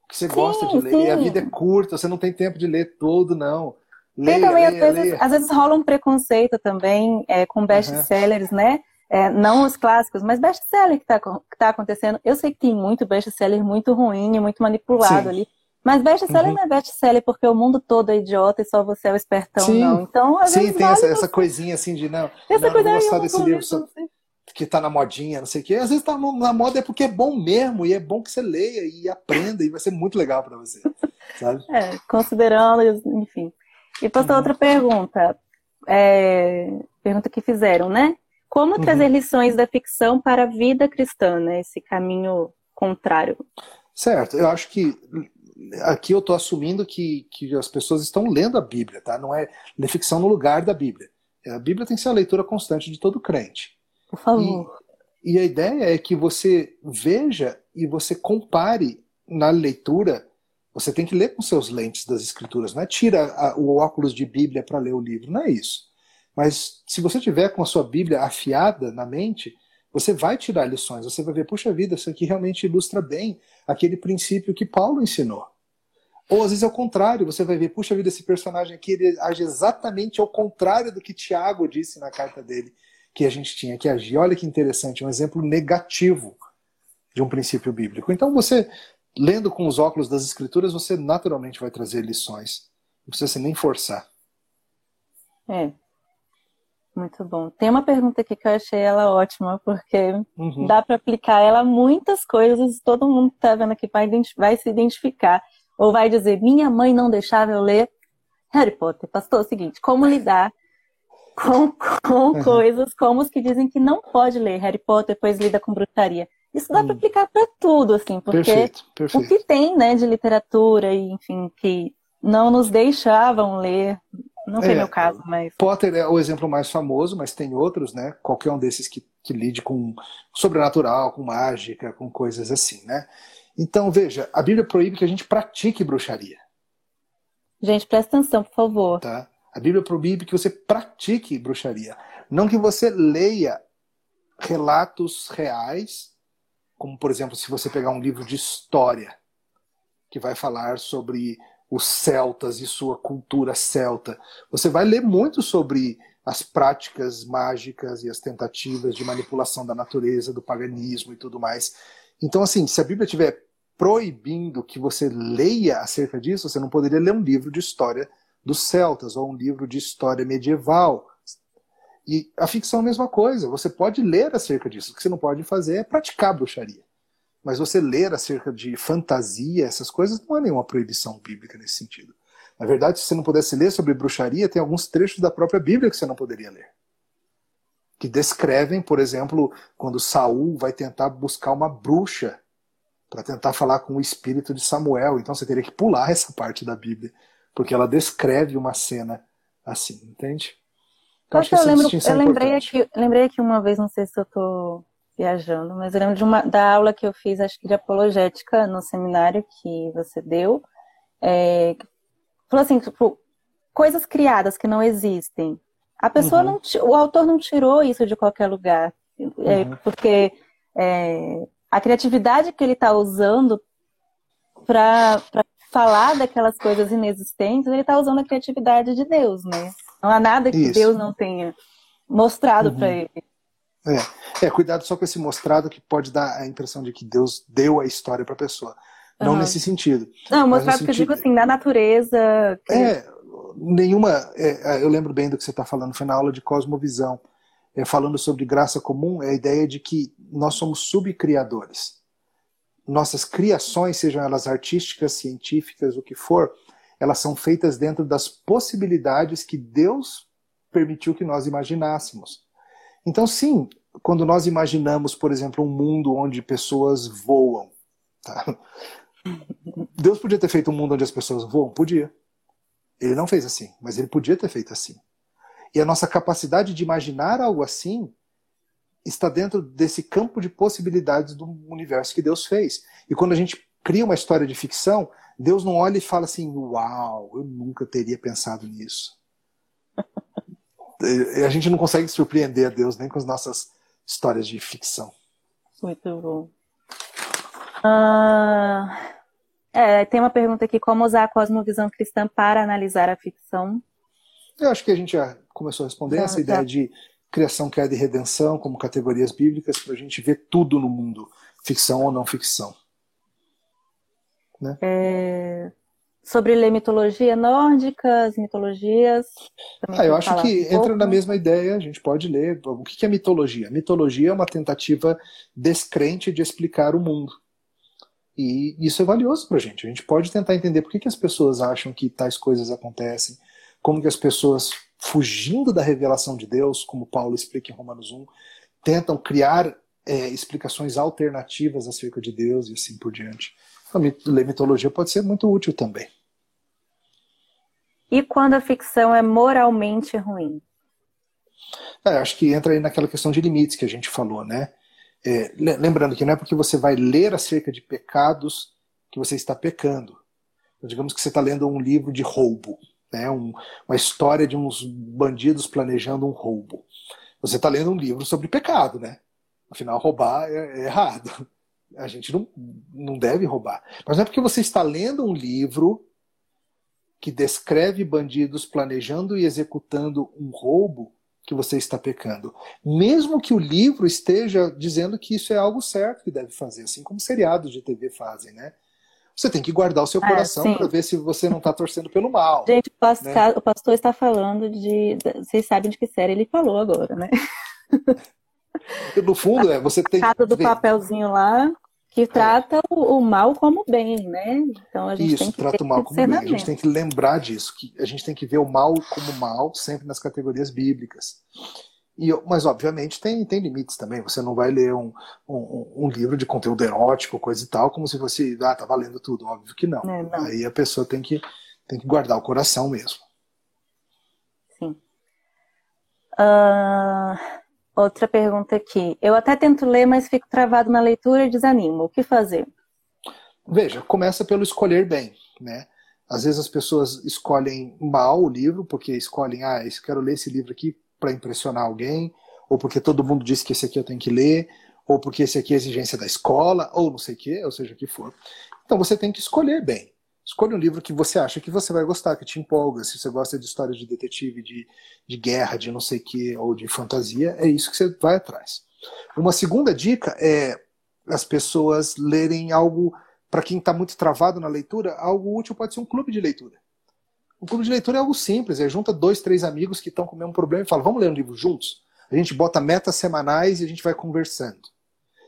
O que você sim, gosta de ler. Sim. A vida é curta, você não tem tempo de ler todo, não. Leia, também, leia, às, vezes, às, vezes, rola um preconceito também é, com best-sellers, uhum. né? É, não os clássicos, mas best-seller que está tá acontecendo. Eu sei que tem muito best-seller muito ruim, muito manipulado Sim. ali. Mas best-seller uhum. não é best-seller porque o mundo todo é idiota e só você é o espertão, Sim. não. Então, às Sim, vezes tem essa, essa, coisinha assim de não, essa não, coisa não gostar desse livro só, que tá na modinha, não sei o quê. Às vezes tá na moda é porque é bom mesmo e é bom que você leia e aprenda e vai ser muito legal para você, sabe? É, considerando, enfim. E passou uhum. outra pergunta. É, pergunta que fizeram, né? Como uhum. trazer lições da ficção para a vida cristã, né? Esse caminho contrário. Certo, eu acho que aqui eu estou assumindo que, que as pessoas estão lendo a Bíblia, tá? Não é ler ficção no lugar da Bíblia. A Bíblia tem que ser a leitura constante de todo crente. Por favor. E, e a ideia é que você veja e você compare na leitura. Você tem que ler com seus lentes das escrituras, não é tira a, o óculos de Bíblia para ler o livro, não é isso. Mas se você tiver com a sua Bíblia afiada na mente, você vai tirar lições, você vai ver, puxa vida, isso aqui realmente ilustra bem aquele princípio que Paulo ensinou. Ou às vezes é o contrário, você vai ver, puxa vida, esse personagem aqui ele age exatamente ao contrário do que Tiago disse na carta dele, que a gente tinha que agir. Olha que interessante, um exemplo negativo de um princípio bíblico. Então você, lendo com os óculos das escrituras, você naturalmente vai trazer lições. Não precisa nem forçar. É, muito bom. Tem uma pergunta aqui que eu achei ela ótima, porque uhum. dá para aplicar ela a muitas coisas, todo mundo que está vendo aqui vai, vai, se identificar. Ou vai dizer, minha mãe não deixava eu ler Harry Potter. Pastor, é o seguinte, como lidar com, com uhum. coisas como os que dizem que não pode ler Harry Potter, pois lida com brutaria. Isso dá uhum. para aplicar para tudo, assim, porque perfeito, perfeito. o que tem, né, de literatura e, enfim, que não nos deixavam ler não foi é, meu caso, mas. Potter é o exemplo mais famoso, mas tem outros, né? Qualquer um desses que, que lide com sobrenatural, com mágica, com coisas assim, né? Então, veja, a Bíblia proíbe que a gente pratique bruxaria. Gente, presta atenção, por favor. Tá? A Bíblia proíbe que você pratique bruxaria. Não que você leia relatos reais, como por exemplo, se você pegar um livro de história que vai falar sobre os celtas e sua cultura celta, você vai ler muito sobre as práticas mágicas e as tentativas de manipulação da natureza, do paganismo e tudo mais. Então, assim, se a Bíblia estiver proibindo que você leia acerca disso, você não poderia ler um livro de história dos celtas ou um livro de história medieval. E a ficção é a mesma coisa. Você pode ler acerca disso. O que você não pode fazer é praticar bruxaria. Mas você ler acerca de fantasia, essas coisas, não há nenhuma proibição bíblica nesse sentido. Na verdade, se você não pudesse ler sobre bruxaria, tem alguns trechos da própria Bíblia que você não poderia ler. Que descrevem, por exemplo, quando Saul vai tentar buscar uma bruxa para tentar falar com o espírito de Samuel. Então você teria que pular essa parte da Bíblia, porque ela descreve uma cena assim, entende? Então, acho que eu, lembro, eu lembrei aqui, lembrei aqui uma vez, não sei se eu estou viajando, mas eu lembro de uma, da aula que eu fiz, acho que de apologética no seminário que você deu, é, falou assim, tipo, coisas criadas que não existem. A pessoa uhum. não, o autor não tirou isso de qualquer lugar, é, uhum. porque é, a criatividade que ele está usando para falar daquelas coisas inexistentes, ele está usando a criatividade de Deus, né? Não há nada que isso. Deus não tenha mostrado uhum. para ele. É. é, cuidado só com esse mostrado que pode dar a impressão de que Deus deu a história para a pessoa. Não uhum. nesse sentido. Não, mostrado que sentido... eu digo assim, na natureza. Que... É, nenhuma. É, é, eu lembro bem do que você está falando, foi na aula de cosmovisão. É, falando sobre graça comum, é a ideia de que nós somos subcriadores. Nossas criações, sejam elas artísticas, científicas, o que for, elas são feitas dentro das possibilidades que Deus permitiu que nós imaginássemos. Então, sim, quando nós imaginamos, por exemplo, um mundo onde pessoas voam, tá? Deus podia ter feito um mundo onde as pessoas voam? Podia. Ele não fez assim, mas ele podia ter feito assim. E a nossa capacidade de imaginar algo assim está dentro desse campo de possibilidades do universo que Deus fez. E quando a gente cria uma história de ficção, Deus não olha e fala assim: Uau, eu nunca teria pensado nisso. a gente não consegue surpreender a Deus nem com as nossas histórias de ficção. Muito bom. Uh, é, tem uma pergunta aqui: como usar a cosmovisão cristã para analisar a ficção? Eu acho que a gente já começou a responder essa ideia de criação, queda e redenção como categorias bíblicas para a gente ver tudo no mundo, ficção ou não ficção. Né? É, sobre ler mitologia nórdica, as mitologias. Ah, eu acho que um entra na mesma ideia, a gente pode ler. O que é mitologia? Mitologia é uma tentativa descrente de explicar o mundo. E isso é valioso para a gente. A gente pode tentar entender por que, que as pessoas acham que tais coisas acontecem, como que as pessoas, fugindo da revelação de Deus, como Paulo explica em Romanos 1, tentam criar é, explicações alternativas acerca de Deus e assim por diante. A mitologia pode ser muito útil também. E quando a ficção é moralmente ruim? É, acho que entra aí naquela questão de limites que a gente falou, né? É, lembrando que não é porque você vai ler acerca de pecados que você está pecando. Então, digamos que você está lendo um livro de roubo, né? Um, uma história de uns bandidos planejando um roubo. Você está lendo um livro sobre pecado, né? Afinal, roubar é, é errado. A gente não, não deve roubar. Mas não é porque você está lendo um livro que descreve bandidos planejando e executando um roubo que você está pecando. Mesmo que o livro esteja dizendo que isso é algo certo que deve fazer, assim como seriados de TV fazem, né? Você tem que guardar o seu é, coração é, para ver se você não está torcendo pelo mal. Gente, o pastor, né? o pastor, está falando de. Vocês sabem de que série ele falou agora, né? No fundo, é, você tem. do papelzinho lá que é. trata o, o, mal como bem, né? Então a gente Isso, tem que trata o mal como bem. A gente tem que lembrar disso, que a gente tem que ver o mal como mal sempre nas categorias bíblicas. E, mas, obviamente, tem, tem limites também. Você não vai ler um, um, um, livro de conteúdo erótico, coisa e tal, como se fosse, ah, tá valendo tudo. Óbvio que não. É, não. Aí a pessoa tem que, tem que guardar o coração mesmo. Sim. Uh, outra pergunta aqui. Eu até tento ler, mas fico travado na leitura e desanimo. O que fazer? Veja, começa pelo escolher bem, né? Às vezes as pessoas escolhem mal o livro, porque escolhem, ah, eu quero ler esse livro aqui para impressionar alguém, ou porque todo mundo disse que esse aqui eu tenho que ler, ou porque esse aqui é exigência da escola, ou não sei o que, ou seja o que for. Então você tem que escolher bem. Escolha um livro que você acha que você vai gostar, que te empolga. Se você gosta de histórias de detetive, de, de guerra, de não sei o que, ou de fantasia, é isso que você vai atrás. Uma segunda dica é as pessoas lerem algo, para quem está muito travado na leitura, algo útil pode ser um clube de leitura. Um clube de leitura é algo simples, é junta dois, três amigos que estão com o mesmo problema e fala, vamos ler um livro juntos? A gente bota metas semanais e a gente vai conversando.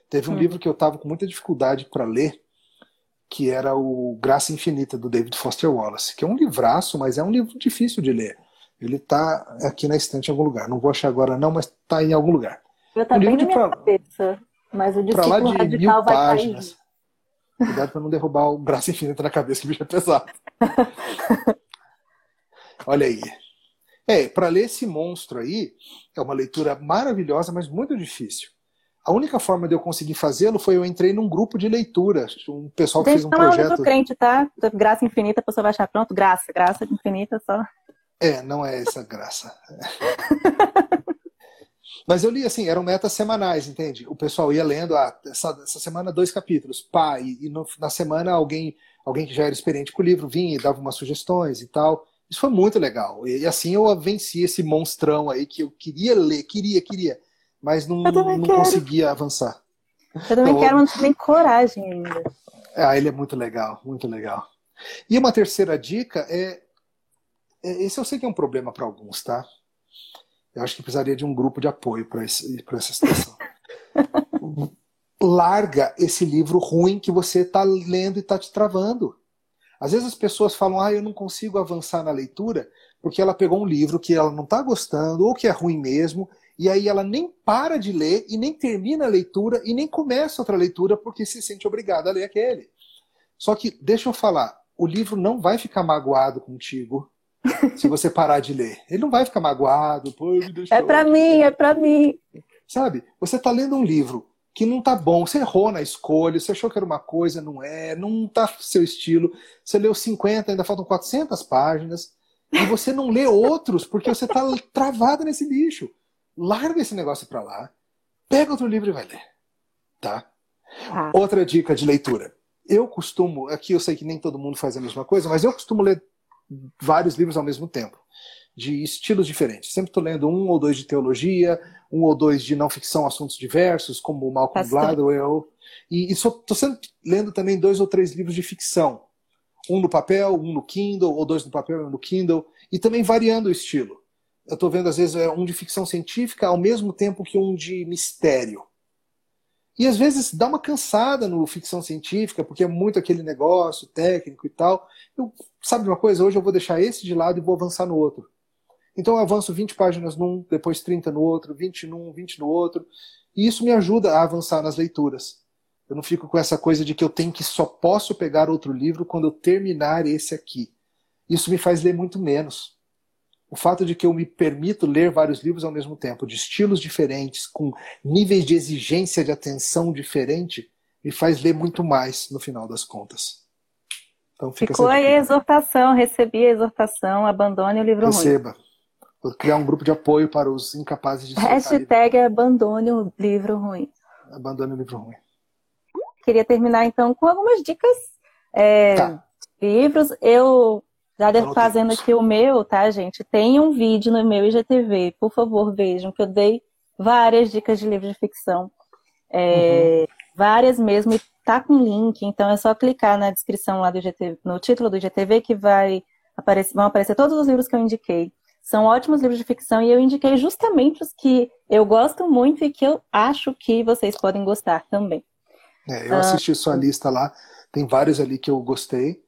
Teve um hum. livro que eu estava com muita dificuldade para ler, que era o Graça Infinita, do David Foster Wallace, que é um livraço, mas é um livro difícil de ler. Ele está aqui na estante em algum lugar. Não vou achar agora não, mas está em algum lugar. Eu tá um bem na minha pra, cabeça, mas o discípulo lá de radical mil vai páginas. Cair. Cuidado para não derrubar o Graça Infinita na cabeça, que o bicho é pesado. Olha aí. É, para ler esse monstro aí, é uma leitura maravilhosa, mas muito difícil. A única forma de eu conseguir fazê-lo foi eu entrei num grupo de leitura. Um pessoal que fez um projeto. Não é crente, tá? Graça infinita, a pessoa vai achar pronto, graça, graça infinita só. É, não é essa graça. Mas eu li assim, eram metas semanais, entende? O pessoal ia lendo, ah, essa, essa semana dois capítulos, pá, e, e no, na semana alguém, alguém que já era experiente com o livro vinha e dava umas sugestões e tal. Isso foi muito legal. E, assim eu venci esse monstrão aí que eu queria ler, queria, queria mas não, não conseguia avançar. Eu também então, quero, mas não tem coragem ainda. Ah, ele é muito legal, muito legal. E uma terceira dica é, é esse eu sei que é um problema para alguns, tá? Eu acho que precisaria de um grupo de apoio para essa situação. Larga esse livro ruim que você está lendo e está te travando. Às vezes as pessoas falam, ah, eu não consigo avançar na leitura porque ela pegou um livro que ela não está gostando ou que é ruim mesmo e aí ela nem para de ler e nem termina a leitura e nem começa outra leitura porque se sente obrigada a ler aquele. Só que, deixa eu falar, o livro não vai ficar magoado contigo se você parar de ler. Ele não vai ficar magoado, pô, me É para mim, é para mim. Sabe? Você tá lendo um livro que não tá bom, você errou na escolha, você achou que era uma coisa, não é, não tá seu estilo. Você leu 50, ainda faltam 400 páginas, e você não lê outros porque você tá travado nesse lixo larga esse negócio para lá, pega outro livro e vai ler. Tá? Ah. Outra dica de leitura. Eu costumo, aqui eu sei que nem todo mundo faz a mesma coisa, mas eu costumo ler vários livros ao mesmo tempo, de estilos diferentes. Sempre estou lendo um ou dois de teologia, um ou dois de não ficção, assuntos diversos, como Malcolm Gladwell. E estou sempre lendo também dois ou três livros de ficção. Um no papel, um no Kindle, ou dois no papel e um no Kindle. E também variando o estilo eu estou vendo às vezes é um de ficção científica ao mesmo tempo que um de mistério. E às vezes dá uma cansada no ficção científica, porque é muito aquele negócio técnico e tal. Eu, sabe uma coisa? Hoje eu vou deixar esse de lado e vou avançar no outro. Então eu avanço 20 páginas num, depois 30 no outro, 20 num, 20 no outro. E isso me ajuda a avançar nas leituras. Eu não fico com essa coisa de que eu tenho que só posso pegar outro livro quando eu terminar esse aqui. Isso me faz ler muito menos o fato de que eu me permito ler vários livros ao mesmo tempo, de estilos diferentes, com níveis de exigência de atenção diferente, me faz ler muito mais no final das contas. Então, Ficou aí a exortação, recebi a exortação, abandone o livro Receba. ruim. Receba. Criar um grupo de apoio para os incapazes de Hashtag abandone o livro ruim. Abandone o livro ruim. Queria terminar então com algumas dicas é, tá. livros. Eu já devo fazendo aqui o meu, tá, gente? Tem um vídeo no meu IGTV, por favor, vejam, que eu dei várias dicas de livro de ficção. É, uhum. Várias mesmo, e tá com link, então é só clicar na descrição lá do IGTV, no título do IGTV, que vai aparecer, vão aparecer todos os livros que eu indiquei. São ótimos livros de ficção e eu indiquei justamente os que eu gosto muito e que eu acho que vocês podem gostar também. É, eu assisti ah, sua lista lá, tem vários ali que eu gostei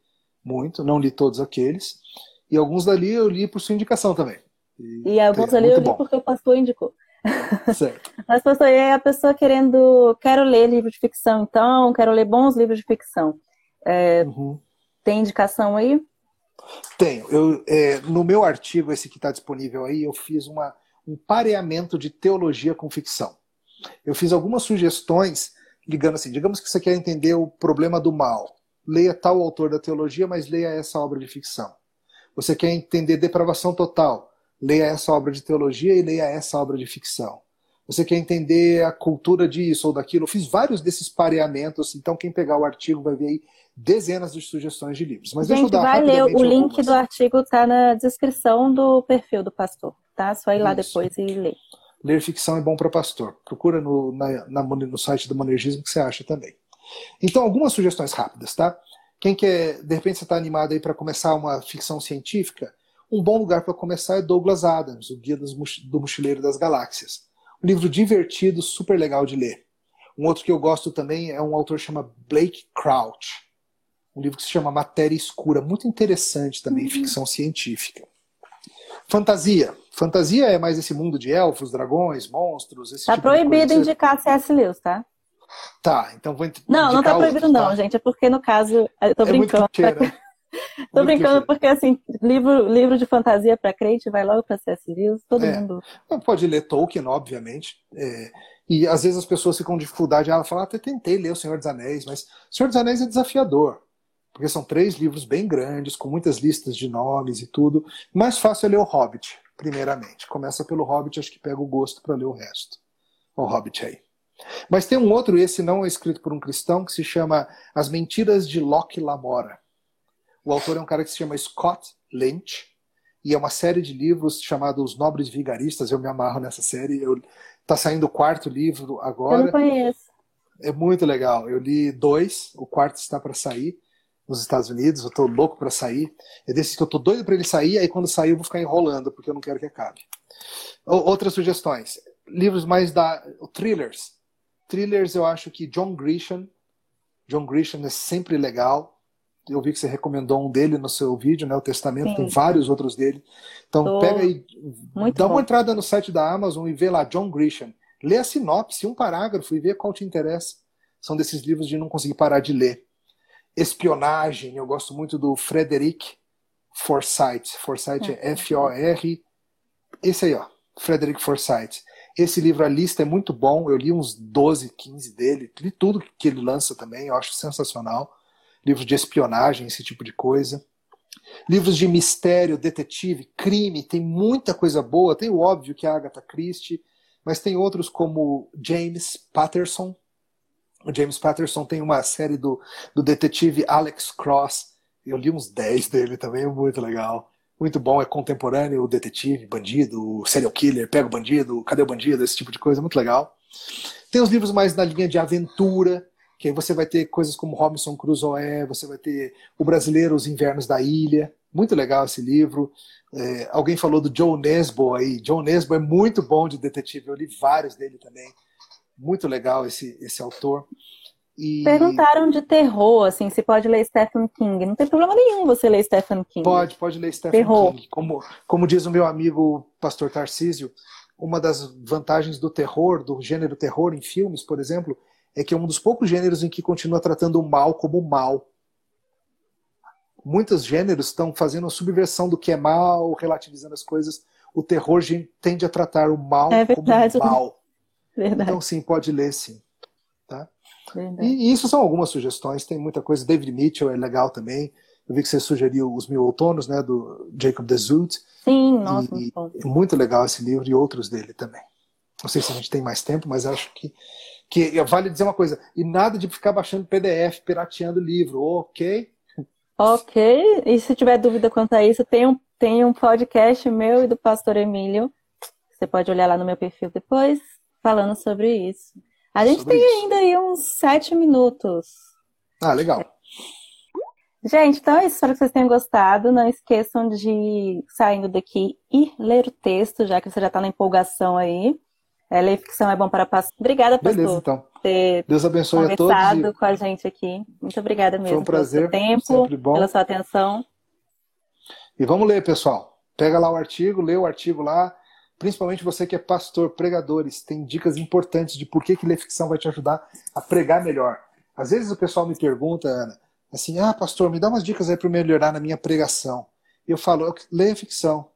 muito, não li todos aqueles. E alguns dali eu li por sua indicação também. E, e alguns é, ali eu li bom. porque o pastor indicou. Certo. Mas, pastor, é a pessoa querendo, quero ler livro de ficção, então, quero ler bons livros de ficção. É, uhum. Tem indicação aí? Tenho. Eu, é, no meu artigo, esse que está disponível aí, eu fiz uma, um pareamento de teologia com ficção. Eu fiz algumas sugestões ligando assim, digamos que você quer entender o problema do mal leia tal autor da teologia, mas leia essa obra de ficção. Você quer entender depravação total, leia essa obra de teologia e leia essa obra de ficção. Você quer entender a cultura disso ou daquilo? Eu fiz vários desses pareamentos, então quem pegar o artigo vai ver aí dezenas de sugestões de livros. Mas Gente, deixa eu dar vai ler, o algumas. link do artigo está na descrição do perfil do pastor, tá? Só ir lá Isso. depois e ler. Ler ficção é bom para pastor. Procura no, na, na, no site do Monergismo que você acha também. Então, algumas sugestões rápidas, tá? Quem quer, de repente você está animado aí para começar uma ficção científica, um bom lugar para começar é Douglas Adams, o Guia do Mochileiro das Galáxias. Um livro divertido, super legal de ler. Um outro que eu gosto também é um autor chamado Blake Crouch. Um livro que se chama Matéria Escura, muito interessante também, uhum. ficção científica. Fantasia. Fantasia é mais esse mundo de elfos, dragões, monstros, esse tá tipo proibido indicar C.S. Lewis, tá? Tá, então vou Não, não tá proibido outro, não, tá? gente. É porque no caso, eu tô é brincando. Né? tô brincando porque assim, livro, livro de fantasia para crente vai logo para C.S. Lewis, todo é. mundo. Não pode ler Tolkien, obviamente. É, e às vezes as pessoas ficam com dificuldade. Ela fala, ah, até tentei ler O Senhor dos Anéis, mas O Senhor dos Anéis é desafiador porque são três livros bem grandes, com muitas listas de nomes e tudo. Mais fácil é ler o Hobbit, primeiramente. Começa pelo Hobbit, acho que pega o gosto para ler o resto. O Hobbit aí. Mas tem um outro, esse não é escrito por um cristão, que se chama As Mentiras de Locke Lamora. O autor é um cara que se chama Scott Lynch, e é uma série de livros chamada Os Nobres Vigaristas. Eu me amarro nessa série. Eu, tá saindo o quarto livro agora. Eu não conheço. É muito legal. Eu li dois, o quarto está para sair nos Estados Unidos, eu tô louco para sair. É desse que eu tô doido para ele sair, aí quando sair eu vou ficar enrolando, porque eu não quero que acabe. Outras sugestões. Livros mais da. Thrillers. Thrillers eu acho que John Grisham. John Grisham é sempre legal. Eu vi que você recomendou um dele no seu vídeo, né? O Testamento, Sim. tem vários outros dele. Então tô... pega aí, Muito dá bom. uma entrada no site da Amazon e vê lá, John Grisham. Lê a sinopse, um parágrafo e vê qual te interessa. São desses livros de não conseguir parar de ler espionagem. Eu gosto muito do Frederick Forsyth. Forsyth é F-O-R. Esse aí, ó. Frederick Forsyth. Esse livro, a lista é muito bom. Eu li uns 12, 15 dele. Li tudo que ele lança também. Eu acho sensacional. Livros de espionagem, esse tipo de coisa. Livros de mistério, detetive, crime. Tem muita coisa boa. Tem o óbvio que é a Agatha Christie. Mas tem outros como James Patterson, o James Patterson tem uma série do, do detetive Alex Cross. Eu li uns 10 dele também, muito legal. Muito bom, é contemporâneo, o detetive, bandido, serial killer, pega o bandido, cadê o bandido, esse tipo de coisa, muito legal. Tem os livros mais na linha de aventura, que aí você vai ter coisas como Robinson Crusoe, você vai ter O Brasileiro, Os Invernos da Ilha, muito legal esse livro. É, alguém falou do Joe Nesbo aí, Joe Nesbo é muito bom de detetive, eu li vários dele também muito legal esse, esse autor. E... Perguntaram de terror, assim, se pode ler Stephen King. Não tem problema nenhum você ler Stephen King. Pode, pode ler Stephen terror. King. Como, como diz o meu amigo pastor Tarcísio, uma das vantagens do terror, do gênero terror em filmes, por exemplo, é que é um dos poucos gêneros em que continua tratando o mal como mal. Muitos gêneros estão fazendo a subversão do que é mal, relativizando as coisas. O terror tende a tratar o mal é como mal. Verdade. Então, sim, pode ler, sim. Tá? E, e, isso são algumas sugestões, tem muita coisa. David Mitchell é legal também. Eu vi que você sugeriu Os Mil Outonos, né, do Jacob de Zoot. Sim, nossa, e, muito, muito legal esse livro e outros dele também. Não sei se a gente tem mais tempo, mas acho que, que vale dizer uma coisa. E nada de ficar baixando PDF, pirateando livro, ok? Ok. E se tiver dúvida quanto a isso, tem um, tem um podcast meu e do pastor Emílio. Você pode olhar lá no meu perfil depois falando sobre isso. A gente sobre tem isso. ainda aí uns sete minutos. Ah, legal. Gente, então é isso. Espero que vocês tenham gostado. Não esqueçam de, saindo daqui, ir ler o texto, já que você já está na empolgação aí. É, ler ficção é bom para passar. Obrigada, pastor. Beleza, então. Deus abençoe a todos. E... com a gente aqui. Muito obrigada mesmo. Foi um prazer. Pelo seu tempo, pela sua atenção. E vamos ler, pessoal. Pega lá o artigo, lê o artigo lá principalmente você que é pastor, pregadores, tem dicas importantes de por que, que ler ficção vai te ajudar a pregar melhor. Às vezes o pessoal me pergunta, Ana, assim, ah, pastor, me dá umas dicas aí para melhorar na minha pregação. E eu falo, leia ficção.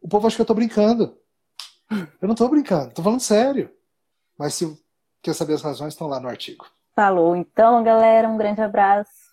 O povo acha que eu estou brincando. Eu não estou brincando, estou falando sério. Mas se quer saber as razões, estão lá no artigo. Falou. Então, galera, um grande abraço.